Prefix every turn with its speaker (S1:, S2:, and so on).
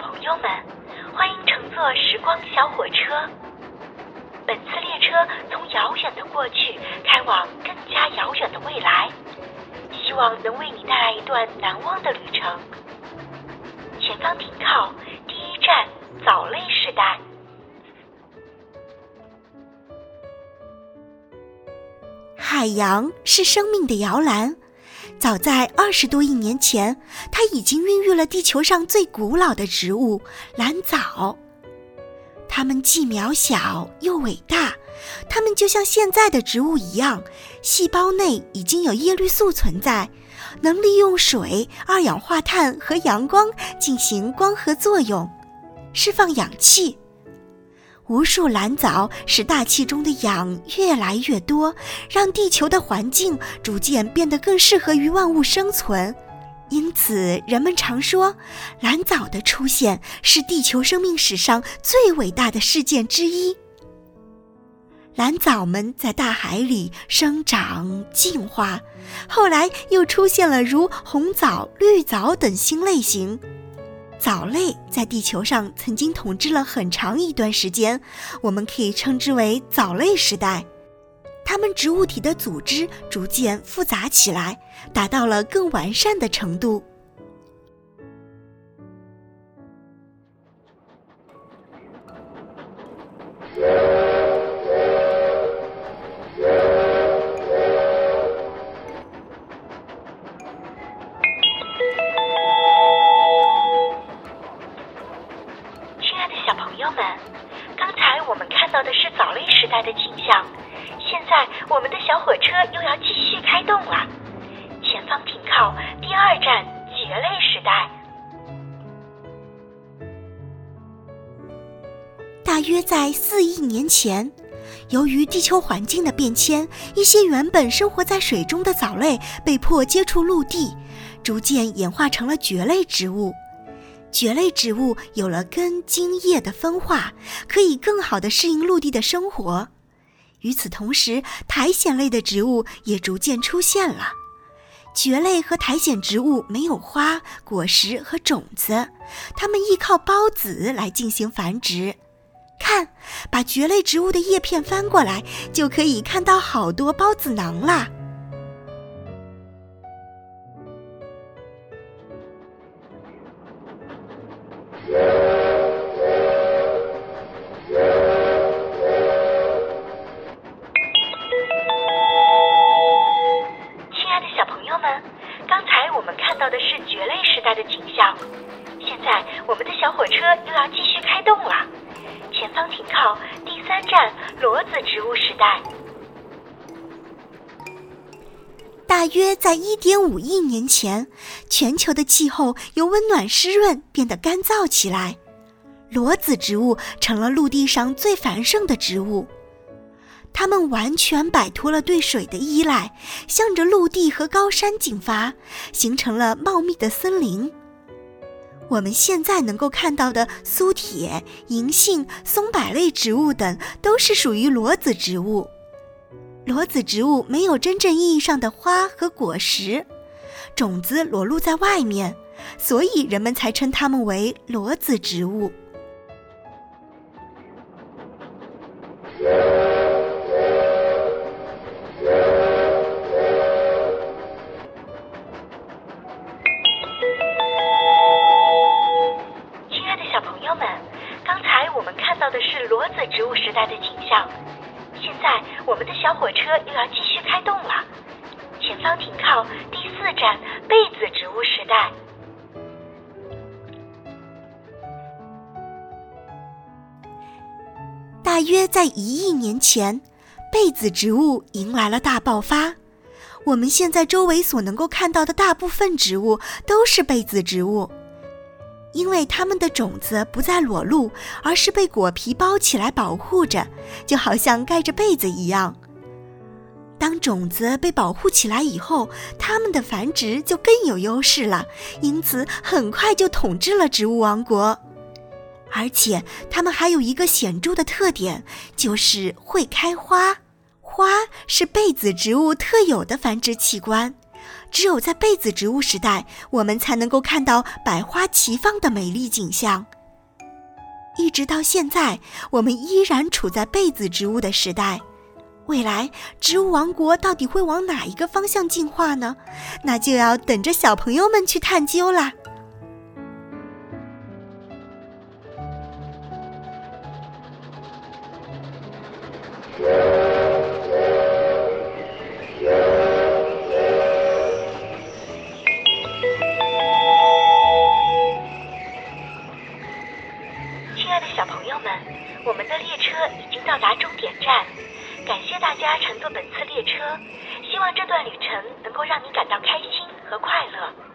S1: 朋友们欢迎乘坐时光小火车。本次列车从遥
S2: 远的过去开往更加遥远的未来希望能为你带来一段难忘的旅程。前方停靠第一站藻类时代。
S1: 海洋是生命的摇篮早在二十多亿年前，它已经孕育了地球上最古老的植物——蓝藻。它们既渺小又伟大，它们就像现在的植物一样，细胞内已经有叶绿素存在，能利用水、二氧化碳和阳光进行光合作用，释放氧气。无数蓝藻使大气中的氧越来越多，让地球的环境逐渐变得更适合于万物生存。因此，人们常说，蓝藻的出现是地球生命史上最伟大的事件之一。蓝藻们在大海里生长进化，后来又出现了如红藻、绿藻等新类型。藻类在地球上曾经统治了很长一段时间，我们可以称之为藻类时代。它们植物体的组织逐渐复杂起来，达到了更完善的程度。
S2: 我们看到的是藻类时代的景象，现在我们的小火车又要继续开动了。前方停靠，第二站蕨类时代。
S1: 大约在四亿年前，由于地球环境的变迁，一些原本生活在水中的藻类被迫接触陆地，逐渐演化成了蕨类植物。蕨类植物有了根茎叶的分化，可以更好地适应陆地的生活。与此同时，苔藓类的植物也逐渐出现了。蕨类和苔藓植物没有花、果实和种子，它们依靠孢子来进行繁殖。看，把蕨类植物的叶片翻过来，就可以看到好多孢子囊啦。火车又要继续开动了，前方停靠第三站——裸子植物时代大约在1.5亿年前，全球的气候由温暖湿润变得干燥起来，裸子植物成了陆地上最繁盛的植物。它们完全摆脱了对水的依赖，向着陆地和高山进发，形成了茂密的森林。我们现在能够看到的苏铁、银杏、松柏类植物等，都是属于裸子植物。裸子植物没有真正意义上的花和果实，种子裸露在外面，所以人们才称它们为裸子植物。
S2: 们，刚才我们看到的是裸子植物时代的景象。现在，我们的小火车又要继续开动了。前方停靠，第四站被子植物时代。
S1: 大约在一亿年前，被子植物迎来了大爆发。我们现在周围所能够看到的大部分植物都是被子植物。因为它们的种子不再裸露，而是被果皮包起来保护着，就好像盖着被子一样。当种子被保护起来以后，它们的繁殖就更有优势了，因此很快就统治了植物王国。而且它们还有一个显著的特点，就是会开花。花是被子植物特有的繁殖器官。只有在被子植物时代我们才能够看到百花齐放的美丽景象。一直到现在我们依然处在被子植物的时代。未来植物王国到底会往哪一个方向进化呢？那就要等着小朋友们去探究啦。
S2: 乘坐本次列车希望这段旅程能够让你感到开心和快乐。